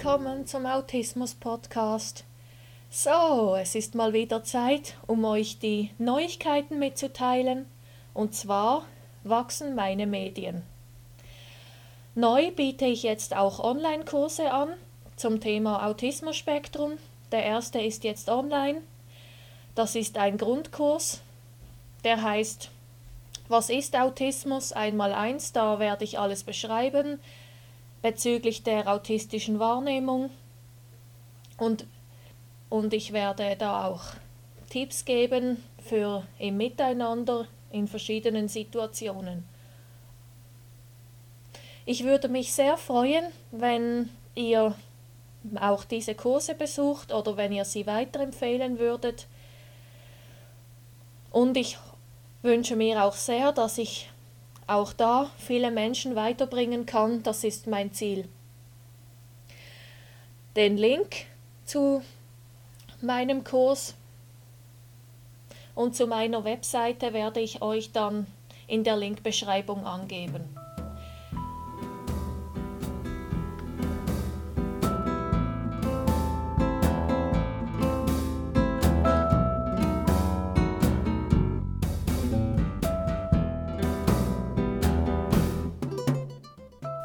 willkommen zum Autismus Podcast. So, es ist mal wieder Zeit, um euch die Neuigkeiten mitzuteilen. Und zwar wachsen meine Medien. Neu biete ich jetzt auch Online-Kurse an zum Thema Autismus-Spektrum. Der erste ist jetzt online. Das ist ein Grundkurs, der heißt Was ist Autismus? Einmal eins, da werde ich alles beschreiben bezüglich der autistischen Wahrnehmung und, und ich werde da auch Tipps geben für im Miteinander in verschiedenen Situationen. Ich würde mich sehr freuen, wenn ihr auch diese Kurse besucht oder wenn ihr sie weiterempfehlen würdet. Und ich wünsche mir auch sehr, dass ich auch da viele Menschen weiterbringen kann. Das ist mein Ziel. Den Link zu meinem Kurs und zu meiner Webseite werde ich euch dann in der Linkbeschreibung angeben.